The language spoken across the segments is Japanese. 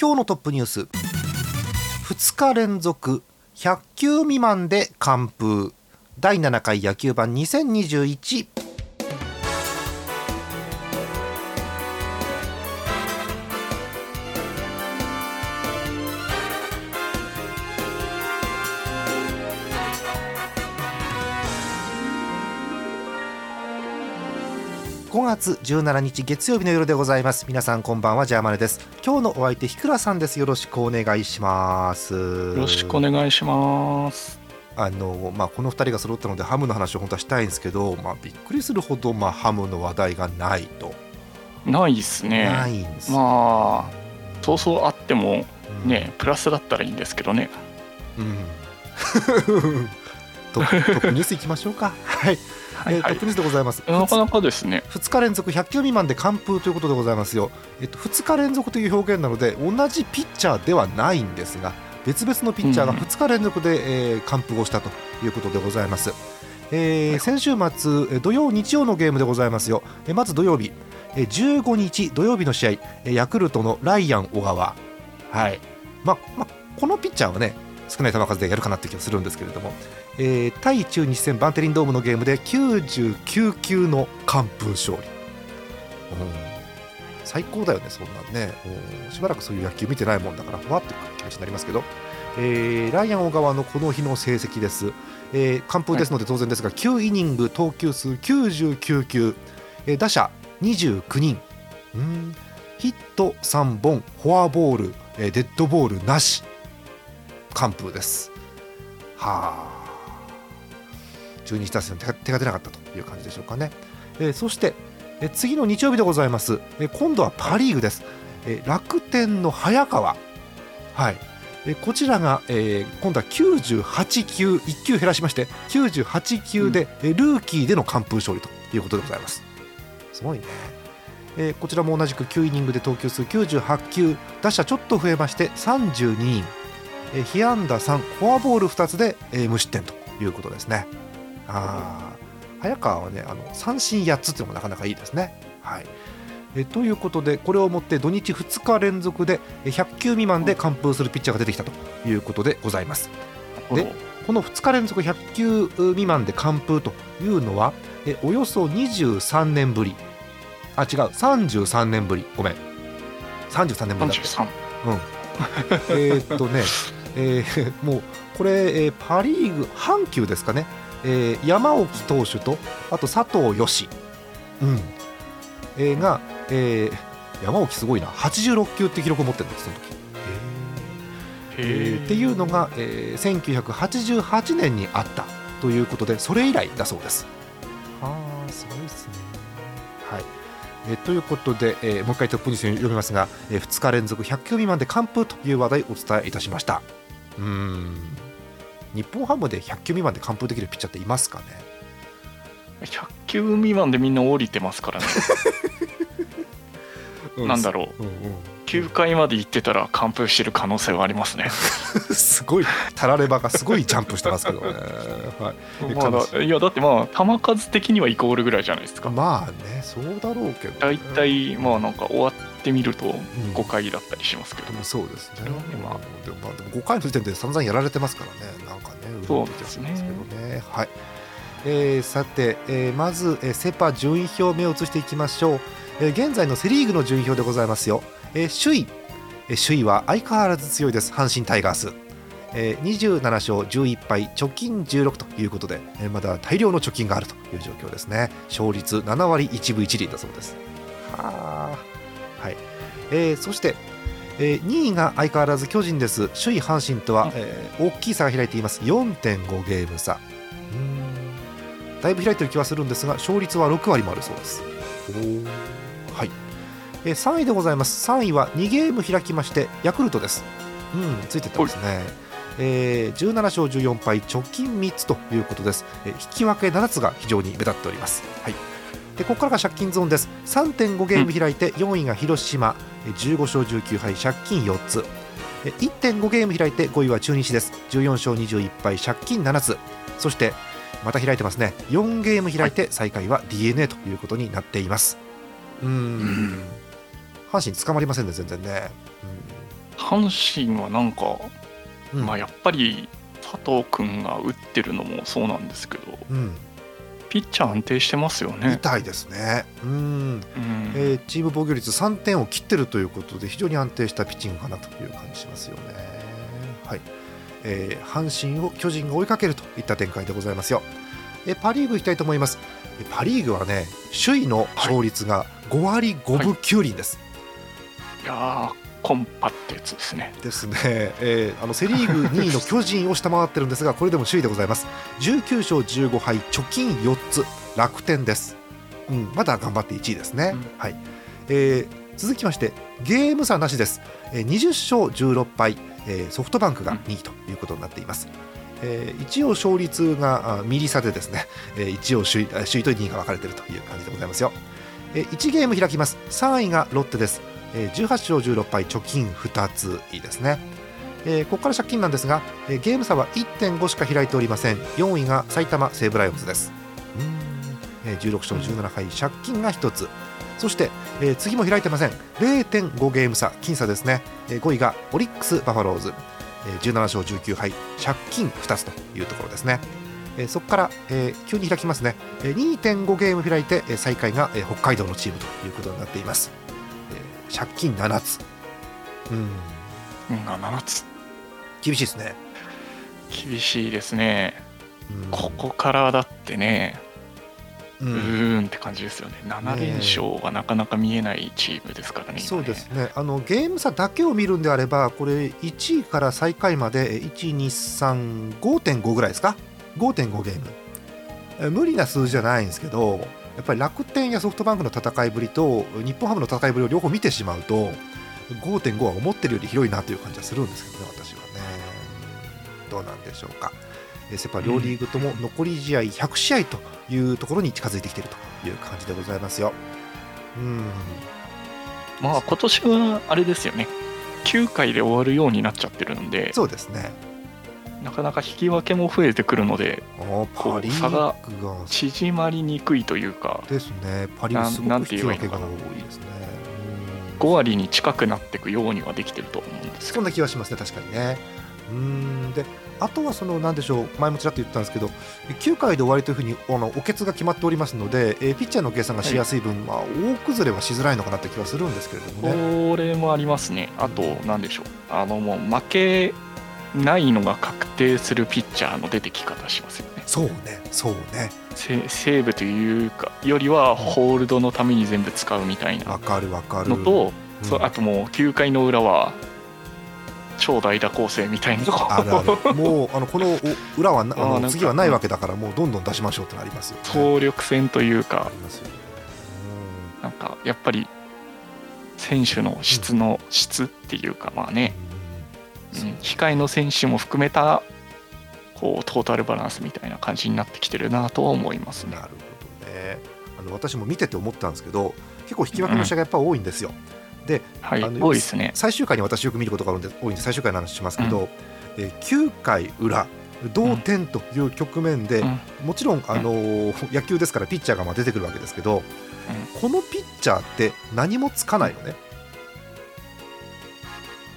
今日のトップニュース。2日連続。100球未満で完封。第7回野球盤2021月17日月曜日の夜でございます。皆さんこんばんはジャーマネです。今日のお相手ひくらさんです。よろしくお願いします。よよろしくお願いします。あのまあこの二人が揃ったのでハムの話を本当はしたいんですけどまあびっくりするほどまあハムの話題がないと、ないですね。ないんです、まあ、そうそうあってもうん。ね、プラスだったらいいんですけどね。うん。トトップニュースいきましょうか。はい、はいはい。えートップ。ニュースでございます。なかなかですね。2日連続100球未満で完封ということでございますよ、えっと、2日連続という表現なので同じピッチャーではないんですが別々のピッチャーがうん。2日連続で、えー完封をしたということでございます、えー先週末えー土曜日曜のゲームでございますよ。えーまず土曜日えー15日土曜日の試合えーヤクルトのライアン小川。はい。まあまあこのピッチャーはね少ない球数でやるかなって気がするんですけれども、えー対中日戦バンテリンドームのゲームで99球の完封勝利、うん。最高だよねそんなんね、うん。しばらくそういう野球見てないもんだからふわって気持ちになりますけど、えーライアン小川のこの日の成績です、えー完封ですので当然ですが、9イニング投球数99球、えー打者29人。うん。ヒット3本。フォアボール、えーデッドボールなし。完封です。はあ中日打線手が手が出なかったという感じでしょうかね、えーそして、えー次の日曜日でございます、えー今度はパ・リーグです、えー楽天の早川。はい。えーこちらが、えー今度は98球1球減らしまして98球で、えールーキーでの完封勝利ということでございます。すごいね、えーこちらも同じく9イニングで投球数98球打者ちょっと増えまして32人、えー、被安打3フォアボール2つで、えー無失点ということですねあー。早川はねあの三振8つっていうのもなかなかいいですね。はい。えーということでこれをもって土日2日連続でえー100球未満で完封するピッチャーが出てきたということでございます。でこの2日連続100球未満で完封というのはえおよそ23年ぶり。あ違う。33年ぶり。ごめん。33年ぶりだった。33。えーっとね、えーもうこれ、えーパ・リーグ阪急ですかね、えー山沖投手とあと佐藤よし、うん。えーが、えー山沖すごいな。86球って記録を持ってるんですその時、えーへっていうのが、えー1988年にあった。ということでそれ以来だそうです。あーすごいですね。はい。えーということで、えーもう一回トップニュース読みますが、え2日連続100球未満で完封という話題をお伝えいたしました。うーん日本ハムで100球未満で完封できるピッチャーっていますかね？100球未満でみんな降りてますからね。なんだろう。うんうん9回まで行ってたら完封してる可能性はありますね。すごいたらればがすごいジャンプしてますけどね。はいえまあだいやだってまあ球数的にはイコールぐらいじゃないですか。まあね、そうだろうけど、ね。大体まあなんか終わってみるとん。5回だったりしますけど。で。もそうですね。それはねまあ。まあ、でもまあでも5回の時点で散々やられてますからね。なんかね、そうですけどね。はい。えーさて、えーまず、えーセ・パ順位表目を移していきましょう、えー現在のセ・リーグの順位表でございますよ、えー首位、えー首位は相変わらず強いです。阪神タイガース、えー27勝11敗貯金16ということで、えーまだ大量の貯金があるという状況ですね。勝率7割1分1厘だそうです。はあはい、えーそして、えー2位が相変わらず巨人です。首位阪神とは、えー大きい差が開いています。4.5ゲーム差。だいぶ開いてる気はするんですが勝率は6割もあるそうです。はい、えー3位でございます。3位は2ゲーム開きましてヤクルトです。うん、ついてってますね。えー、17勝14敗、直近3つということです。えー引き分け7つが非常に目立っております。はい。でここからが借金ゾーンです。3.5ゲーム開いて4位が広島、えー15勝19敗、借金4つ。えー1.5ゲーム開いて5位は中日です。14勝21敗、借金7つ。そしてまた開いてますね。4ゲーム開いて最下位は d n a ということになっています。うーん。阪神捕まりませんね、全然ね。阪神はなんか、うん。まあやっぱり佐藤君が打ってるのもそうなんですけど、うん、ピッチャー安定してますよね。痛いですね。うん。うんえーチーム防御率3点を切ってるということで非常に安定したピッチングかなという感じしますよね。はい。えー阪神を巨人が追いかけるといった展開でございますよ。えーパ・リーグいきたいと思います。えーパ・リーグはね首位の勝率が5割5分9厘です。いやーコンパってやつですね。ですね、えーあのセ・リーグ2位の巨人を下回ってるんですがこれでも首位でございます。19勝15敗貯金4つ。楽天です、うん、まだ頑張って1位ですね、うん。はい。えー続きましてゲーム差なしです、えー20勝16敗、えーソフトバンクが2位ということになっています、えー一応勝率があミリ差でですね、えー一応首位あ首位と2位が分かれているという感じでございますよ、えー1ゲーム開きます。3位がロッテです。えー18勝16敗貯金2ついいですね、えーここから借金なんですが、えーゲーム差は1.5しか開いておりません。4位が埼玉西武ライオンズです。うん、えー16勝17敗借金が1つ。そして、えー次も開いてません。0.5ゲーム差僅差ですね、えー5位がオリックス・バファローズ、えー17勝19敗借金2つというところですね。えーそこから、えー急に開きますね、えー2.5ゲーム開いて、えー最下位が、えー北海道のチームということになっています、借金7つ。うん。うん、7つ。厳しいですね、厳しいですね。うん。ここからだってね、ううんーんって感じですよね。7連勝がなかなか見えないチームですからね。今ね。そうですね。あのゲーム差だけを見るんであればこれ1位から最下位まで1235.5ぐらいですか？5.5ゲーム。え無理な数字じゃないんですけどやっぱり楽天やソフトバンクの戦いぶりと日本ハムの戦いぶりを両方見てしまうと5.5は思ってるより広いなという感じはするんですけどね私はね。どうなんでしょうか。えセ・パ両リーグとも残り試合100試合というところに近づいてきているという感じでございますよ。うん。まあ今年はあれですよね。9回で終わるようになっちゃってるので、そうですねなかなか引き分けも増えてくるので、こうパ・リ差が縮まりにくいというか、ですね。パ・リーグすごくなんて引き分けが多いですね。うん5割に近くなっていくようにはできてると思うんですそんな気はしますね確かにね。うん。であとはそのなんでしょう前もちらっと言ったんですけど9回で終わりというふうにあのおけつが決まっておりますので、えーピッチャーの計算がしやすい分、まあ、大崩れはしづらいのかなって気はするんですけれどもね。これもありますね。あと、なんでしょう。あの、もう負けないのが確定するピッチャーの出てき方しますよね。そうねそうね。セセーブというか、よりはホールドのために全部使うみたいなわかるわかる。のと、うん。あともう9回の裏は、超大打構成みたいな。あるある。もうあのこのお裏はなあの次はないわけだからもうどんどん出しましょうってなりますよ、ね、総力戦というあか、りますよね。なんかやっぱり選手の質の質っていうか、まあね、うんうん控えの選手も含めたこうトータルバランスみたいな感じになってきてるなとは思いますね。な。るほどね。あの私も見てて思ったんですけど結構引き分けの試合がやっぱ多いんですよ、ではい、あの多いですね。最終回に私よく見ることがあるんで多いんで最終回の話しますけど、えー9回裏同点という局面で、うん。もちろん、あのー野球ですからピッチャーがまあ出てくるわけですけど、このピッチャーって何もつかないのね。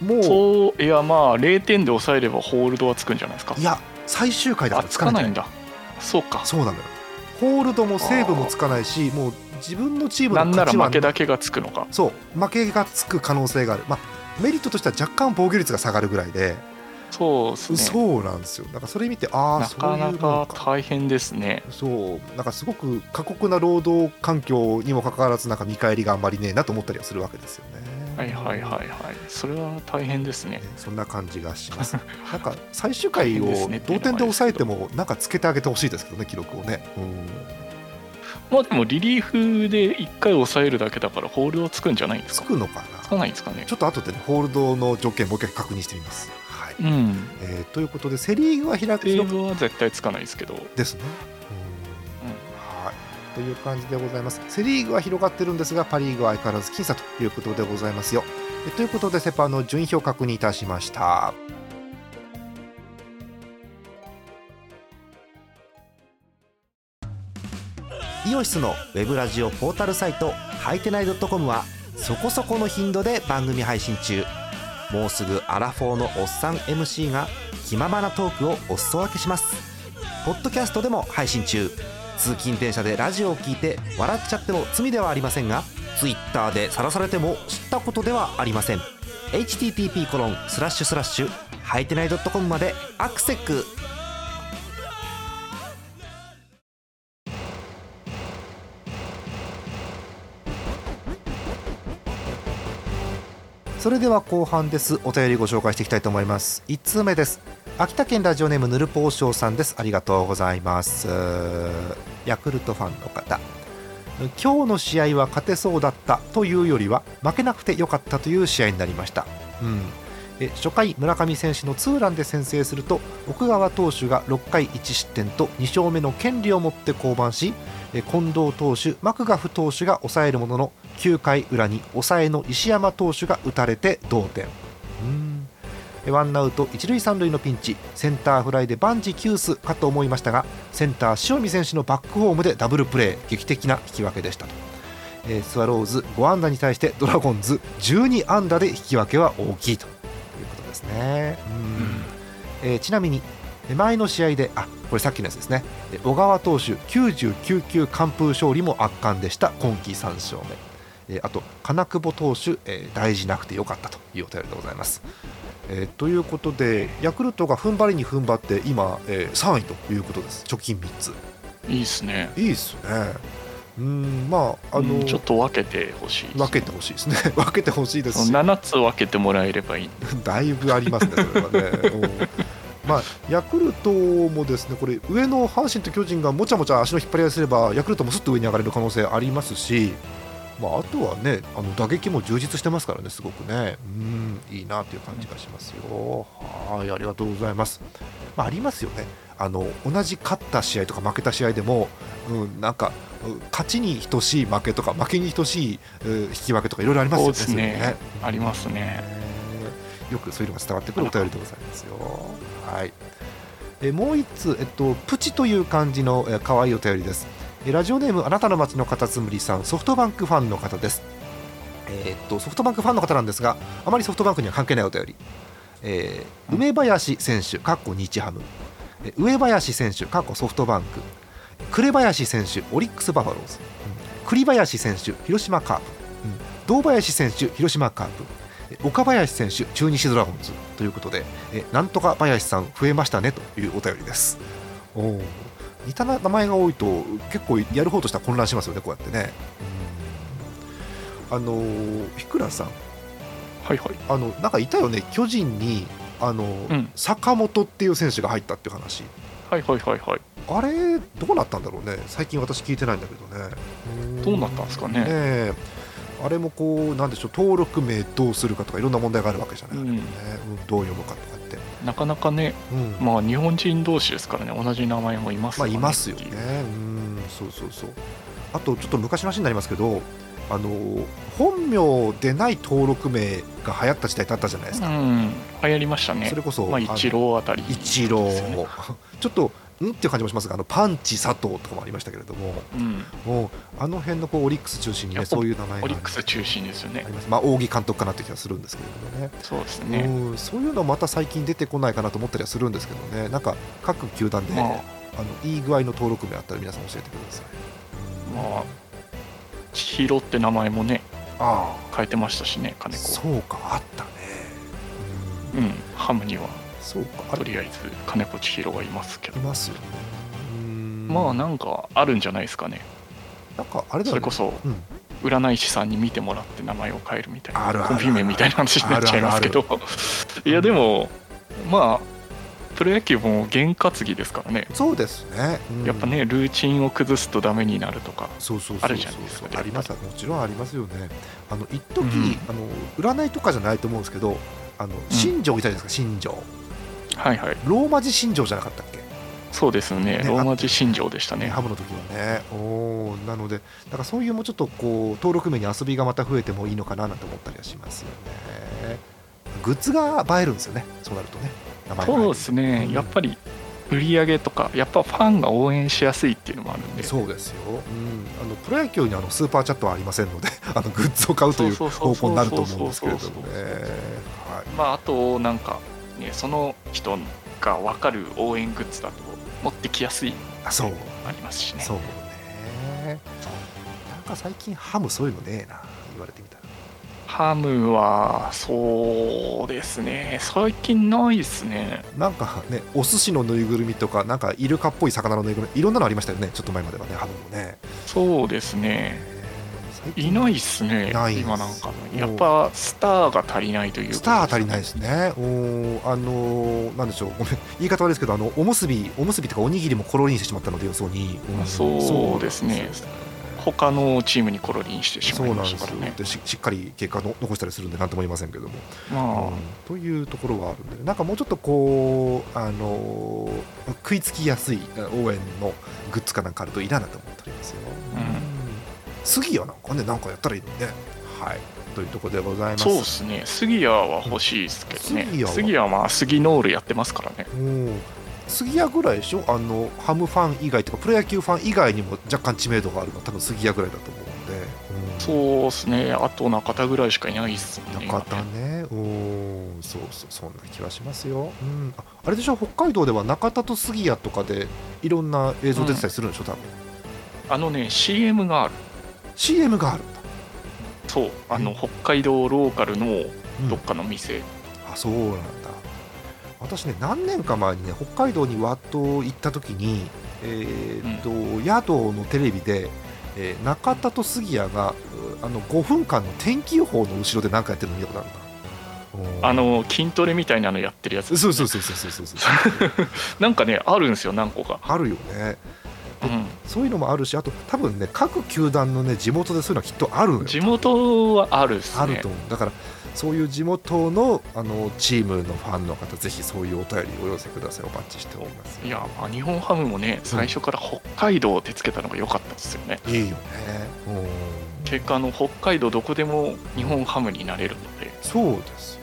もうそういやまあ0点で抑えればホールドはつくんじゃないですかい。や最終回だからつかないいんだ。そうか。そうなのよホールドもセーブもつかないしもう自分のチームの勝ちは負けだけがつくのか。そう負けがつく可能性がある、まあ、メリットとしては若干防御率が下がるぐらいで、そうですね。そうなんですよなんかそれ見てああなかなのか大変ですね。そうなんかすごく過酷な労働環境にもかかわらずなんか見返りがあんまりねえなと思ったりはするわけですよね。はいはいはいはい。それは大変ですねね。そんな感じがします。なんか最終回を同点で抑えてもなんかつけてあげてほしいですけどね記録をね。うんまあでもリリーフで1回抑えるだけだからホールドつくんじゃないんですか？つくのかな？つかないんですかねちょっと後でねホールドの条件もう一回確認してみます。はいうんえーということでセ・リーグは開くテーブは絶対つかないですけどですね。うんはいという感じでございます。セ・リーグは広がってるんですがパ・リーグは相変わらず僅差ということでございますよ。ということでセ・パの順位表を確認いたしました。イオシスのウェブラジオポータルサイトはいてない .com はそこそこの頻度で番組配信中もうすぐアラフォーのおっさん MC が気ままなトークをお裾分けしますポッドキャストでも配信中通勤電車でラジオを聞いて笑っちゃっても罪ではありませんが Twitter で晒されても知ったことではありません。http コロンスラッシュスラッシュはいてない .com までアクセックそれでは後半です。お便りご紹介していきたいと思います。1通目です。秋田県ラジオネームぬるぽうしょうさんです。ありがとうございます。ヤクルトファンの方。今日の試合は勝てそうだったというよりは負けなくてよかったという試合になりました、うん、え初回村上選手のツーランで先制すると奥川投手が6回1失点と2勝目の権利を持って降板し近藤投手マクガフ投手が抑えるものの9回裏に抑えの石山投手が打たれて同点。うん。ワンアウト一塁三塁のピンチ。センターフライで万事休すかと思いましたがセンター塩見選手のバックホームでダブルプレー劇的な引き分けでしたと、えースワローズ5安打に対してドラゴンズ12安打で引き分けは大きいと。いうことですね。うん。えーちなみに前の試合であこれさっきのやつですね。小川投手99球完封勝利も圧巻でした。今季3勝目。あと金久保投手、大事なくてよかったというお便りでございます、えーということでヤクルトが踏ん張りに踏ん張って今、えー3位ということです。貯金3つ。いいっすね。いいですね。うんまああの、うんちょっと分けてほしいです分けてほしいですね。分けてほしいですし。7つ分けてもらえればいい だいぶありますね、それはね。うん。まあ、ヤクルトもですねこれ上の阪神と巨人がもちゃもちゃ足の引っ張り合いすればヤクルトもすっと上に上がれる可能性ありますし、まあ、あとはねあの打撃も充実してますからねすごくね。うんいいなという感じがしますよ。はいありがとうございます、まあ、ありますよね。あの同じ勝った試合とか負けた試合でも、うん、なんかうん勝ちに等しい負けとか負けに等しいうん引き分けとかいろいろありますよねね。ありますね。よくそういうのが伝わってくるお便りでございますよ。はい。えもう一つ、えっと、プチという感じのえ可愛いお便りです。えラジオネームあなたの街のカタツムリさん、ソフトバンクファンの方です。えーっとソフトバンクファンの方なんですが、あまりソフトバンクには関係ないお便り。えー梅林選手、かっこ日ハム。え上林選手、かっこソフトバンク。紅林選手、オリックスバファローズ。うん栗林選手、広島カープ。うん堂林選手、広島カープ。え岡林選手、中日ドラゴンズということで、えなんとか林さん増えましたねというお便りです。おー似た名前が多いと結構やる方としては混乱しますよね、こうやってね。うん。あのー、ひくらさん、はいはい。あのなんかいたよね、巨人にあの、うん。坂本っていう選手が入ったっていう話、はいはいはいはい。あれ、どうなったんだろうね、最近私聞いてないんだけどね。どうなったんですかね。ねえ。あれもこうなんでしょう登録名どうするかとかいろんな問題があるわけじゃない、うん。ねうんどう読むかとかって、なかなかねうん。まあ日本人同士ですからね同じ名前もいますまあいますよね。ううん。そうそうそう。あとちょっと昔の話になりますけどあの本名でない登録名が流行った時代ってあったじゃないですか、うん。流行りましたね。それこそ、まあ一郎あたり一郎ちょっとん？っていう感じもしますがあのパンチ佐藤とかもありましたけれどもうん。もうあの辺のこうオリックス中心にねそういう名前がオリックス中心ですよね。あります。まあ扇監督かなって気がするんですけれどもね。そうですね。うんそういうのまた最近出てこないかなと思ったりはするんですけどね。なんか各球団で、まあ。あのいい具合の登録名あったら皆さん教えてください、うんまあ千尋って名前もねあ変えてましたしねあ金子。そうかあったね。ううんんハムにはそうか。とりあえず金子千尋がいますけど。いますまあなんかあるんじゃないですかね。なんかあれだよね。それこそうん。占い師さんに見てもらって名前を変えるみたいなコンビ名みたいな話になっちゃいますけど。いやでもまあプロ野球も験担ぎですからね、そうですね、うん。やっぱねルーチンを崩すとダメになるとかあるじゃないですかありますもちろんありますよね。あの一時、うん。あの占いとかじゃないと思うんですけどあの新庄いたじゃないですか新庄はいはい。ローマ字新庄じゃなかったっけ？そうですね。ねローマ字新庄でしたね。ハムの時はね。おーなのでなんかそういうもうちょっとこう登録名に遊びがまた増えてもいいのかななんて思ったりはしますよね。グッズが映えるんですよね。そうなるとね。そうですね、うん。やっぱり売り上げとかやっぱファンが応援しやすいっていうのもあるんで。そうですよ、うん、あのプロ野球にあのスーパーチャットはありませんので あのグッズを買うという方向になると思うんですけれどもねまああとなんかねその人が分かる応援グッズだと持ってきやすいあそう。ありますしね。そうね。なんか最近ハムそういうのねえな言われてみたら。ハムはそうですね。最近ないですね。なんかねお寿司のぬいぐるみとかなんかイルカっぽい魚のぬいぐるみいろんなのありましたよね。ちょっと前まではねハムもね。そうですねいないっすねいない今なんか。やっぱスターが足りないということスター足りないですね。おーあのーなんでしょう、ごめん、言い方悪いですけど、あのおむすび、おむすびとかおにぎりもコロリにしてしまったので、予想に。んそうですねそうですよ他のチームにコロリンしてしまそいうましたからね。でししっかり結果の残したりするんで、なんとも言いませんけども、まあ、うん。というところはあるんで、なんかもうちょっとこう、あのー食いつきやすい応援のグッズかなんかあるといいなと思っておりますよ。うん杉谷なんかね、なんかやったらいいのにね。はい。というところでございます。そうですね。杉谷は欲しいですけどね。杉谷は？杉谷はまあ杉ノールやってますからね。うん杉谷ぐらいでしょ？あのハムファン以外とかプロ野球ファン以外にも若干知名度があるのは多分杉谷ぐらいだと思うんで、うん。そうですね。あと中田ぐらいしかいないっすもんね中田ね。うんそうそうそんな気はしますよ、うん、ああれでしょ？北海道では中田と杉谷とかでいろんな映像出てたりするんでしょ？多分。あのね CM がある CM がある。んだ、そうあのうん。北海道ローカルのうんどっかの店、あそうなんだ。私ね何年か前にね北海道にワッと行った時にえーっと、宿のテレビで、えー中田と杉谷がうあの5分間の天気予報の後ろで何かやってるの見たことあるん。だあの筋トレみたいなのやってるやつ。そうそうそうそうそうそうそう。なんかねあるんですよ何個か、あるよねうん、そういうのもあるしあと多分ね各球団のね地元でそういうのはきっとある地元はあるっすね。あると思う。だからそういう地元のあのチームのファンの方ぜひそういうお便りお寄せください。お待ちしております。いやまあ日本ハムもね最初から北海道を手つけたのが良かったですよね、いいよね。うん。結果あの北海道どこでも日本ハムになれるので。そうですよ、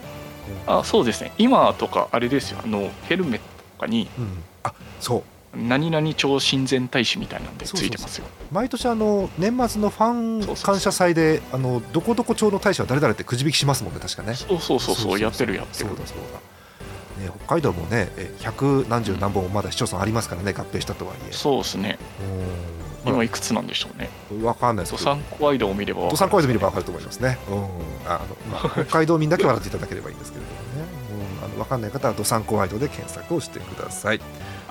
あそうですね。今とかあれですよ。あのヘルメットとかにうん、あそう何々町親善大使みたいなんでついてますよ。毎年あの年末のファン感謝祭であのどこどこ町の大使は誰々ってくじ引きしますもんね確かね。そうそうそうそうやってるやってる。そうだそうだ、ね、北海道もねえ百何十何本もまだ市町村ありますからね合併したとはいえ。そうですね。うん。今いくつなんでしょうね。わかんないです。けどドサンコワイドを見ればドサンコイズ見ればわかると思いますね、うん。あのまあ、北海道民だけ笑っていただければいいんですけれどもね、うん、あの分かんない方はドサンコワイドで検索をしてください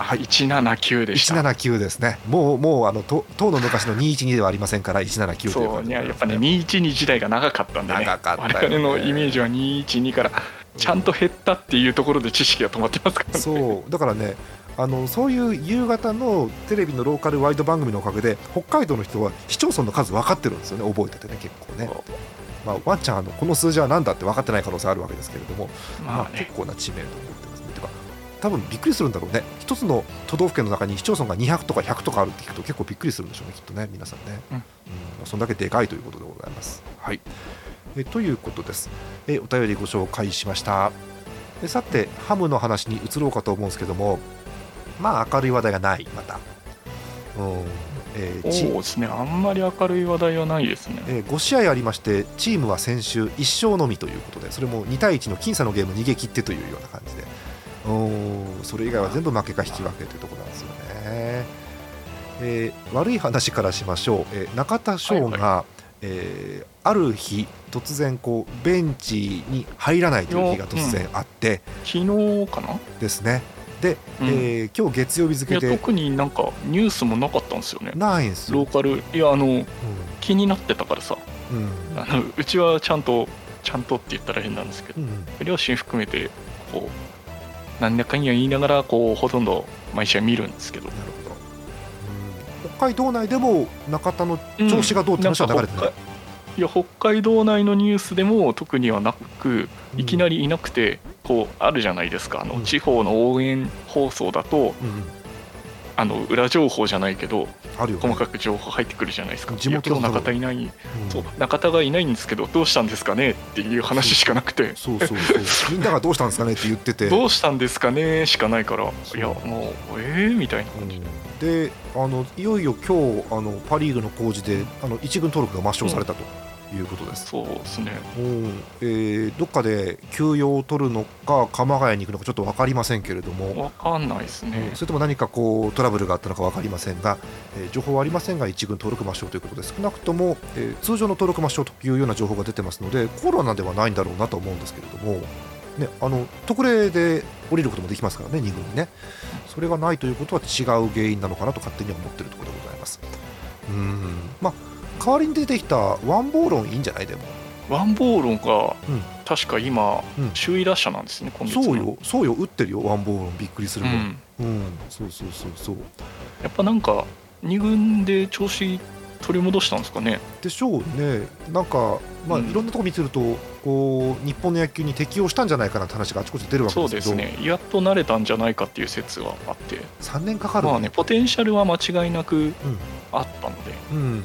あ179でした。179ですね。もうもうあのと当の昔の212ではありませんから179というそうやっぱね212時代が長かったんでね。長かった。よね我々のイメージは212からちゃんと減ったっていうところで知識が止まってますからね。そう。だからねあのそういう夕方のテレビのローカルワイド番組のおかげで北海道の人は市町村の数分かってるんですよね覚えててね結構ね、まあ、ワンちゃんあのこの数字は何だって分かってない可能性あるわけですけれども、まあまあね結構な知名度を持って多分びっくりするんだろうね。一つの都道府県の中に市町村が200とか100とかあるって聞くと結構びっくりするんでしょうねきっとね皆さんね、うん。うん。そんだけでかいということでございます。はい。えということです。えお便りご紹介しました。えさてハムの話に移ろうかと思うんですけどもまあ明るい話題がないまた。うん。えーチそうですね。あんまり明るい話題はないですね。えー5試合ありましてチームは先週1勝のみということでそれも2対1の僅差のゲーム逃げ切ってというような感じで。うーんそれ以外は全部負けか引き分けというところなんですよね、えー悪い話からしましょう、えー中田翔が、はえーある日突然こうベンチに入らないという日が突然あって昨日かな？ですね。で、うん。えー今日月曜日付で特になんかニュースもなかったんですよね。ないんですよ、ローカル。いやあの気になってたからさ。うん。うんあのうちはちゃんとちゃんとって言ったら変なんですけどうん両親含めてこうなんだかんや言いながらこうほとんど毎試合見るんですけど。なるほど、うん、北海道内でも中田の調子がどうって話は流れてない、うんいや北海道内のニュースでも特にはなくいきなりいなくて、こうあるじゃないですか。あの、うん。地方の応援放送だとあの裏情報じゃないけどあるよ、ね、細かく情報入ってくるじゃないですか。地元いや今日だと中田いない、うん。そう中田がいないんですけどどうしたんですかね？っていう話しかなくて。そうそうそう。みんながどうしたんですかねって言ってて。どうしたんですかね？しかないから。いやもうえー？みたいな。うん。感じであのいよいよ今日あのパ・リーグの工事であの一軍登録が抹消されたということです、そうですね。うんえーどっかで休養を取るのか鎌ヶ谷に行くのかちょっと分かりませんけれども、わかんないですね。それとも何かこうトラブルがあったのか分かりませんが、えー情報はありませんが一軍登録抹消ということで少なくとも、えー通常の登録抹消というような情報が出てますのでコロナではないんだろうなと思うんですけれども、ね、あの特例で降りることもできますからね2軍にね。それがないということは違う原因なのかなと勝手には思っているところでございます。うん。まあ代わりに出てきたワンボーロンいいんじゃない？でも。ワンボーロンがうん。確か今うん。首位打者なんですね今月の。そうよ。そうよ。打ってるよワンボーロンびっくりするぐらいうん。うん、そうそうそうそう。やっぱなんか2軍で調子取り戻したんですかね？でしょうね、なんか、まあうん。いろんなとこ見てるとこう、日本の野球に適応したんじゃないかなって話があちこちで出るわけそうですけど、ですね。やっと慣れたんじゃないかっていう説はあって。3年かかるまあねポテンシャルは間違いなくあったので。うんうん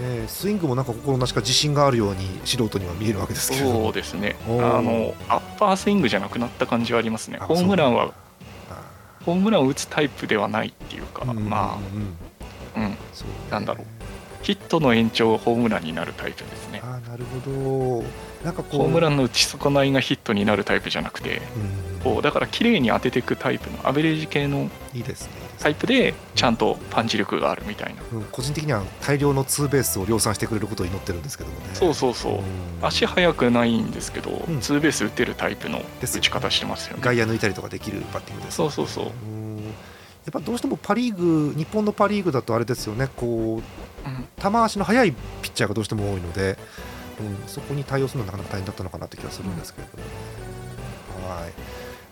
ね、スイングもなんか心なしか自信があるように素人には見えるわけですけれどそうも、ですね。あのアッパースイングじゃなくなった感じはありますね。あホームランはあホームランを打つタイプではないっていうかーうんまうんうん。あうん。そうね。なんだろう。ヒットの延長ホームランになるタイプですね。あーなるほど、なんかこう、ホームランの打ち損ないがヒットになるタイプじゃなくてうん。こうだから綺麗に当てていくタイプのアベレージ系のタイプでちゃんとパンチ力があるみたいな。うん。個人的には大量のツーベースを量産してくれることを祈ってるんですけどもね。そうそうそう。うん。足速くないんですけど、ん。ツーベース打てるタイプの打ち方してますよね。外野抜いたりとかできるバッティングです、そうそうそう。うん。やっぱどうしてもパ・リーグ、日本のパ・リーグだとあれですよね、こううん。球足の速いピッチャーがどうしても多いので、うん、そこに対応するのはなかなか大変だったのかなって気がするんですけれどもね。はい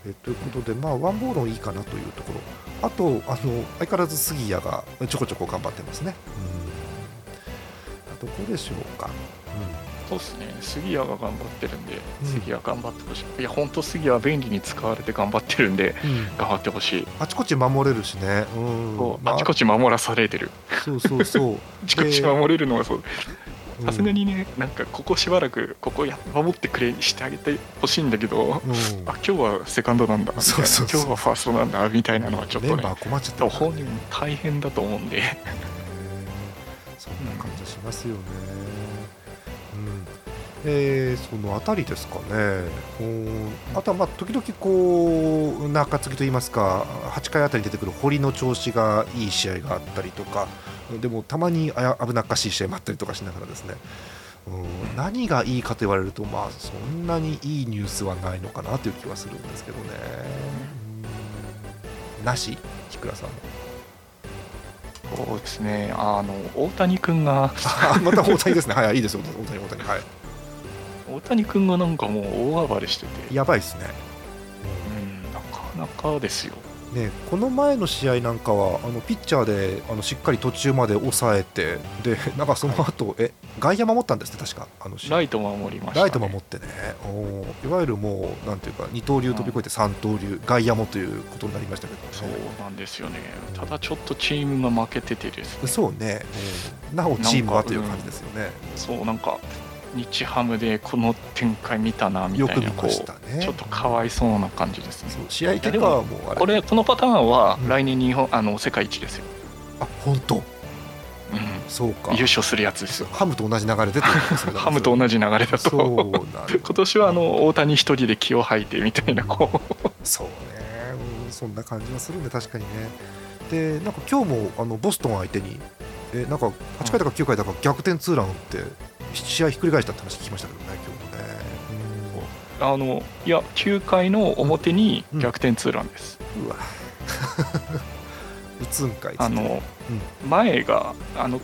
えということで、まあ、ワンボールいいかなというところ、あと、あの相変わらず杉谷がちょこちょこ頑張ってますね。うん、どこでしょうか。そうですね。杉谷が頑張ってるんで、うん杉谷頑張ってほしい。いや、本当杉谷は便利に使われて頑張ってるんで、うんうん頑張ってほしい。あちこち守れるしね、うんまあちこち守らされてる。そうそうそう、あちこち守れるのがそう。うん。さすがにね、なんかここしばらく、ここや守ってくれ、してあげてほしいんだけど、うん。あ今日はセカンドなんだそうそう今日はファーストなんだみたいなのはちょっとねメンバー困っちゃった多分本人も大変だと思うんで。ね そんな感じしますよね。うんえーそのあたりですかね、うんあとはまあ時々こう中継ぎといいますか、8回あたりに出てくる堀の調子がいい試合があったりとか、でもたまにあや危なっかしい試合もあったりとかしながらですね、うん、何がいいかと言われると、まあ、そんなにいいニュースはないのかなという気はするんですけどね。うんなし、木倉さんも。そうですねあの大谷君が あまた大谷ですね。はい、いいですよ、大谷、大谷。はい。大谷君がなんかもう大暴れしてて、やばいですね。うん、なかなかですよ。ね、この前の試合なんかはあのピッチャーであのしっかり途中まで抑えてでなんかその後、え外野守ったんですね確かあの試合。ライト守りました、ね、ライト守ってね。おー。いわゆるもうなんていうか二刀流飛び越えて三刀流、外野もということになりましたけど、そうね、なんですよね。ただちょっとチームが負けててですね。そうね、うんなおチームはという感じですよね、そうなんか日ハムでこの展開見たなみたいなね。ちょっとかわいそうな感じですね。試合結果はもうあれ？これこのパターンはうん。来年日本、あの世界一ですよ、あ本当？うん、そうか。優勝するやつですよ。ハムと同じ流れで ハムと同じ流れだと。そうなんだ。今年はあの大谷一人で気を吐いてみたいなこう。そうね、うん、そんな感じはするんで確かにね。でなんか今日もあのボストン相手にえなんか8回だか9回だか逆転ツーラン打って試合ひっくり返したって話聞きましたけどね今日もね。あのいや9回の表にうん。逆転ツーランです、うんうわ。打つんかいあの、前があの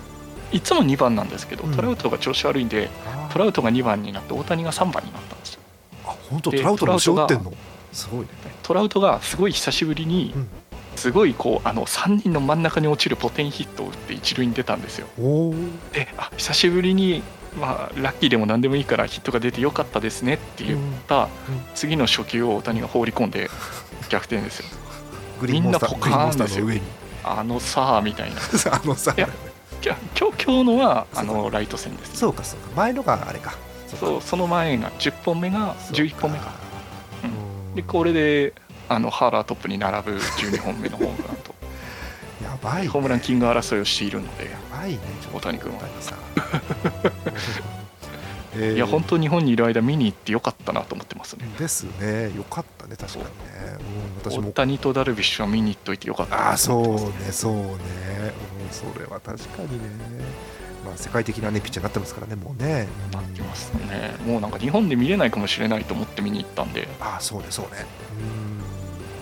いつも2番なんですけど、うん。トラウトが調子悪いんでトラウトが2番になって大谷が3番になったんですよ。あ本当？でトラウトの後ろ打ってんの？すごいね。トラウトがすごい久しぶりにうん。すごいこうあの3人の真ん中に落ちるポテンヒットを打って一塁に出たんですよ。であ久しぶりにまあラッキーでも何でもいいからヒットが出てよかったですねって言った次の初球を大谷が放り込んで逆転ですよ。みんなポカーングリーンモンスターの上に。あのさあみたいな。あのさいやいや今日今日のはあのライト線です。そうかそうか。前のがあれか。そうその前が10本目が11本目か。うん。でこれであのハーラートップに並ぶ12本目のホームランと。やばいね。ホームランキング争いをしているのでやばいね。大谷君は。さん えー。いや本当日本にいる間見に行ってよかったなと思ってますね。ですね。よかったね。確かにね、う。ん、私大も谷とダルビッシュは見に行っといてよかったなああそうね。そうね、うん、それは確かにね。まあ世界的なねピッチャーになってますからねもうね。なってますね。もうなんか日本で見れないかもしれないと思って見に行ったんで。ああそうねそうね。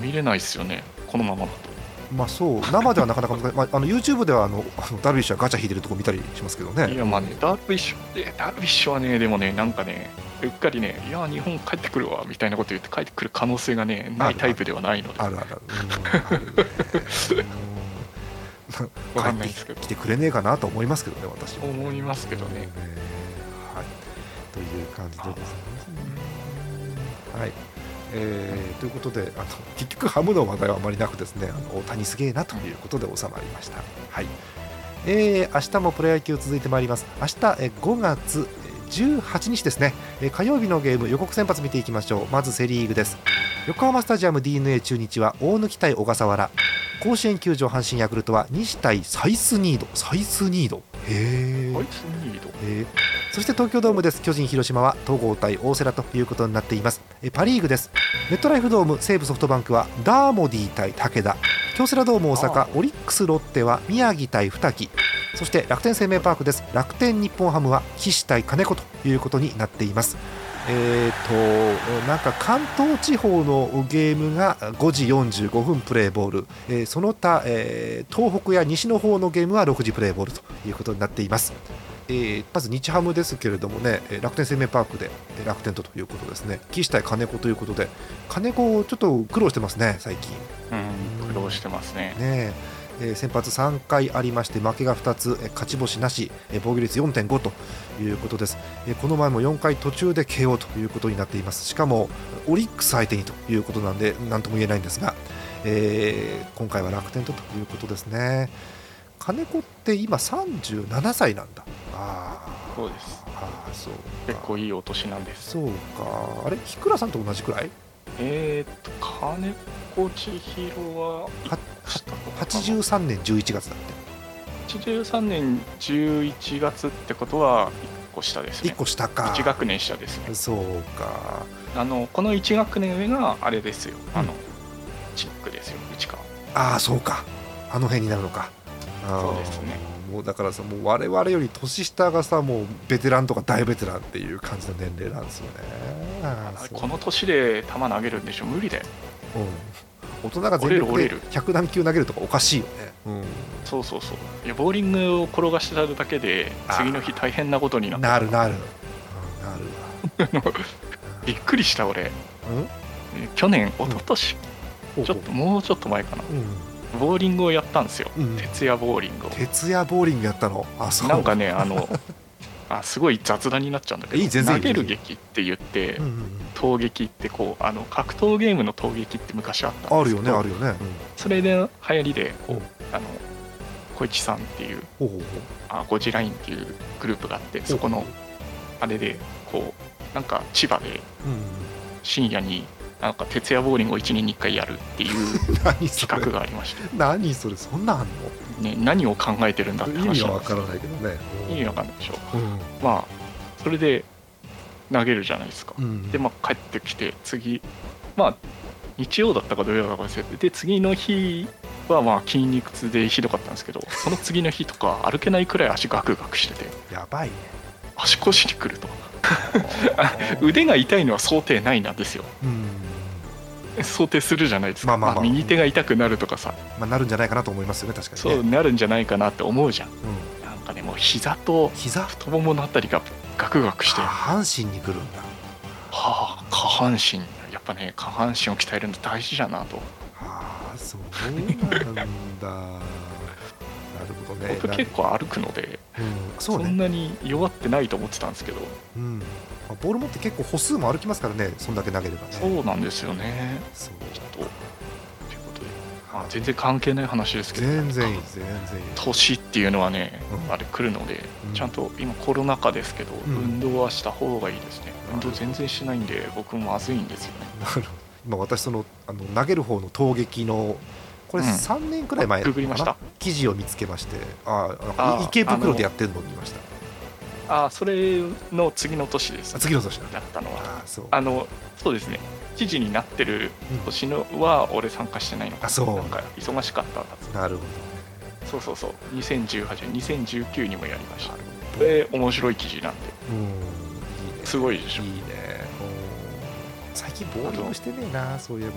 見れないですよね。このままだと。うんまあそう生ではなかなか難しい、まあ、あの YouTube ではあのダルビッシュはガチャ引いてるとこ見たりしますけどね。いやまあねダルビッシュダルビッシュはねでもねなんかねうっかりねいや日本帰ってくるわみたいなこと言って帰ってくる可能性がねないタイプではないので。あるある。帰ってきてくれねえかなと思いますけどね私は思いますけどね。はい、という感じでです。ね。はいえーということであの結局ハムの話題はあまりなくですねあの大谷すげえなということで収まりました。はい。えー明日もプロ野球続いてまいります。明日え5月18日ですね、え火曜日のゲーム予告先発見ていきましょう。まずセ・リーグです。横浜スタジアム d n a 中日は大貫対小笠原。甲子園球場阪神ヤクルトは西対サイスニード。サイスニード。へえそして東京ドームです。巨人広島は東郷対大瀬良ということになっています。えーパ・リーグです。メットライフドーム西武ソフトバンクはダーモディ対武田。京セラドーム大あ阪オリックスロッテは宮城対二木。そして楽天生命パークです。楽天日本ハムは岸対金子ということになっていますえー、となんか関東地方のゲームが5時45分プレーボール、えーその他、えー東北や西の方のゲームは6時プレーボールということになっています。えーまず日ハムですけれどもね、えー楽天生命パークでえー楽天とということですね、岸対金子ということで、金子、ちょっと苦労してますね、最近。うん苦労してますねねええー先発3回ありまして負けが2つえー勝ち星なしえー防御率4.5ということです。えーこの前も4回途中で KO ということになっています。しかもオリックス相手にということなんで何とも言えないんですが、えー今回は楽天とということですね。金子って今37歳なんだ。あー。そうです。あーそう結構いいお年なんです。そうか。あれ？日倉さんと同じくらい？えー、っと金子千尋ははしたのかな83年11月だって83年11月ってことは1個下です1ね個下か。1学年下ですね。そうか。あのこの1学年上があれですよ。あの、うんチックですよ。内川。ああそうか。あの辺になるのか。そうですね。もうだからさもう我々より年下がさもうベテランとか大ベテランっていう感じの年齢なんですよね。この年で球投げるんでしょ。無理だよ。うん、大人が全力で折れる折れる。100何球投げるとかおかしいよね、うん、そうそうそう。いやボーリングを転がしてただけで次の日大変なことになってなるなる、うん、なるわ。びっくりした俺。うん？去年一昨年？ほうちょっともうちょっと前かな。うん。ボーリングをやったんですよ。うん。徹夜ボーリングを。徹夜ボーリングやったの？あそう。なんかねあの あすごい雑談になっちゃうんだけど投げる劇って言って、うんうんうん。投撃ってこうあの格闘ゲームの投撃って昔あったんあるよですけどねあるよね、うん。それで流行りでこう。うんあの小市さんっていうほうあゴジラインっていうグループがあってそこのあれでこうなんか千葉で深夜になんか徹夜ボーリングを1年に1回やるっていう 企画れがありまして、何それ。そんなんあんね、何を考えてるんだっての意味はわからないけどね。意味わかんないでしょ。うん。まあそれで投げるじゃないですか。うん。でまあ帰ってきて次まあ日曜だったか土曜だったか忘れてで次の日はまあ筋肉痛でひどかったんですけど その次の日とか歩けないくらい足ガクガクしててやばいね。足腰にくると。腕が痛いのは想定内なんですよ。うん想定するじゃないですか、まあまあまあ。右手が痛くなるとかさ。まあなるんじゃないかなと思いますよね確かにね。そうなるんじゃないかなって思うじゃん。うん。なんかねもう膝と膝？太もものあたりがガクガクして。下半身にくるんだ。はあ下半身。やっぱね下半身を鍛えるの大事だなと。ああそうなんだ。なるほどね。僕結構歩くので。うん、そんなに弱ってないと思ってたんですけど。うん。まあボール持って結構歩数も歩きますからねそんだけ投げればね。そうなんですよね。そう。きっとということで、まあ、全然関係ない話ですけど。全然いい全然いい。年っていうのはね、うん。あれ来るので、うん。ちゃんと今コロナ禍ですけど、うん。運動はした方がいいですね。運動全然しないんで僕もまずいんですよね。なるほど。今私そのあの投げる方の投撃のこれうん。3年くらい前ググりました。記事を見つけましてああー池袋でやってるのを見ました。あそれの次の年です。あ次の年だ。だったのは。あーそう。あのそうですね。記事になってるうん年のは俺参加してないの。かあそうなんか忙しかったはずなるほそうそうそう。2018 2019にもやりました。どなるほど。で面白い記事なんで。うん。いいねすごいでしょ。いいね。うん最近ボーリングしてねえなそういえば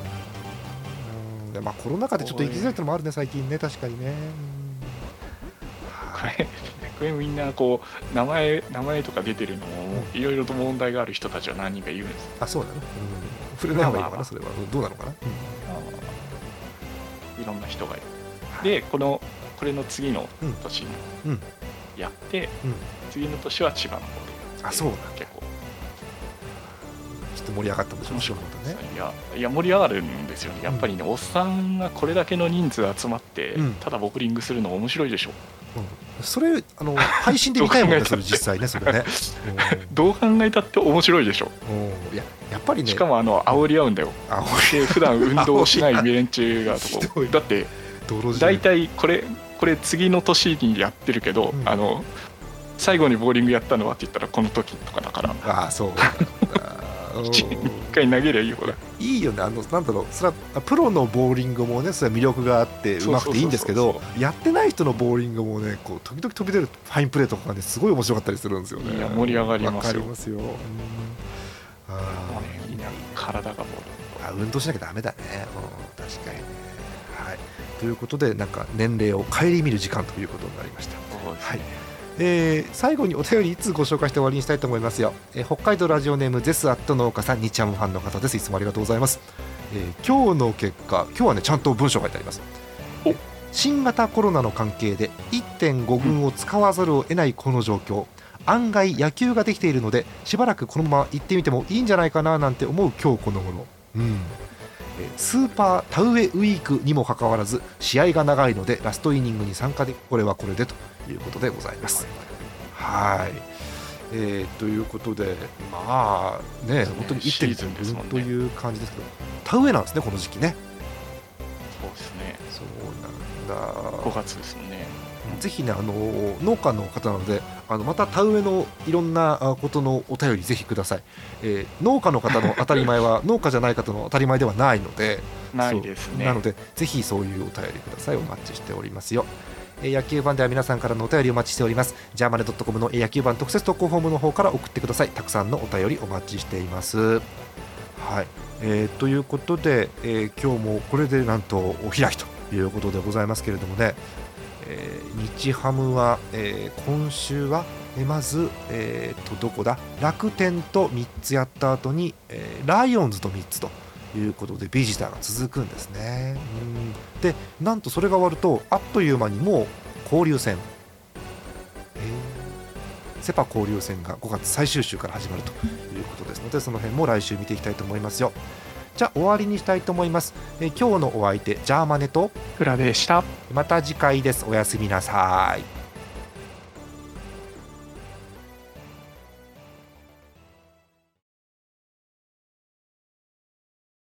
でまあコロナ禍でちょっと行きづらいってのもあるね最近ね確かにね。うんこれこれみんなこう名前名前とか出てるのもいろいろと問題がある人たちは何人かいるんですあそうなの、うん、触れない方がいいのかなそれは。うんどうなのかな、いろんな人がいる。でこのこれの次の年にうん。やって、うん。次の年は千葉の方であそうなん結構っと盛り上がったんでしょう面白かったねいやいや盛り上がるんですよね。やっぱりね、おっさんがこれだけの人数集まって、うん。ただボクリングするの面白いでしょ。うん、それあの 配信で見たいもんねそれ実際ねそれね。どう考えたって面白いでしょ。うん。うんいややっぱりねしかもあの煽り合うんだよ。あで普段運動しない連中がだって大体これこれ次の年にやってるけど、うん。あの最後にボーリングやったのはって言ったらこの時とかだから。ああそうなんだうん一回投げりゃいいよほらいいよね。あのなんだろう。それはプロのボーリングもねそれは魅力があってそうまくていいんですけどやってない人のボーリングもねこう時々飛び出るファインプレーとかがねすごい面白かったりするんですよね。いや盛り上がりますよ。わかりますよ、うん、あもあうね体がもう。あ運動しなきゃダメだね、うん、確かに。ねはい。ということでなんか年齢を顧みる時間ということになりました。そうですはいえー最後にお便りいつご紹介して終わりにしたいと思いますよ、えー北海道ラジオネームゼスアット農家さん日ハムファンの方です。いつもありがとうございます、えー今日の結果今日はねちゃんと文章が書いてあります。新型コロナの関係で1.5軍を使わざるを得ないこの状況、案外野球ができているのでしばらくこのまま行ってみてもいいんじゃないかななんて思う今日この頃、うん。えースーパー田植えウィークにもかかわらず試合が長いのでラストイニングに参加でこれはこれでということでございます。はいえーということで、まあね、本当にシーズンです1.5もんね分という感じですけど、田植えなんですね、この時期ね。そうですねそうなんだ。5月ですもんねぜひね、あの農家の方なので、あのまた田植えのいろんなあことのお便りぜひください。えー農家の方の当たり前は 農家じゃない方の当たり前ではないので、ないですねなので、ぜひそういうお便りください。お待ちしておりますよ。えー野球版では皆さんからのお便りお待ちしております。ジャーマネドットコムのえー野球版特設投稿フォームの方から送ってください。たくさんのお便りお待ちしています。はい。えーということで、えー今日もこれでなんとお開きということでございますけれどもね、えー日ハムは、えー今週は、えまず、えーとどこだ？楽天と3つやった後に、えーライオンズと3つということでビジターが続くんですね。うんでなんとそれが終わるとあっという間にもう交流戦、えーセ・パ交流戦が5月最終週から始まるということですのでその辺も来週見ていきたいと思いますよ。じゃあ終わりにしたいと思います。えー今日のお相手ジャーマネとフラでしたまた次回です。おやすみなさい。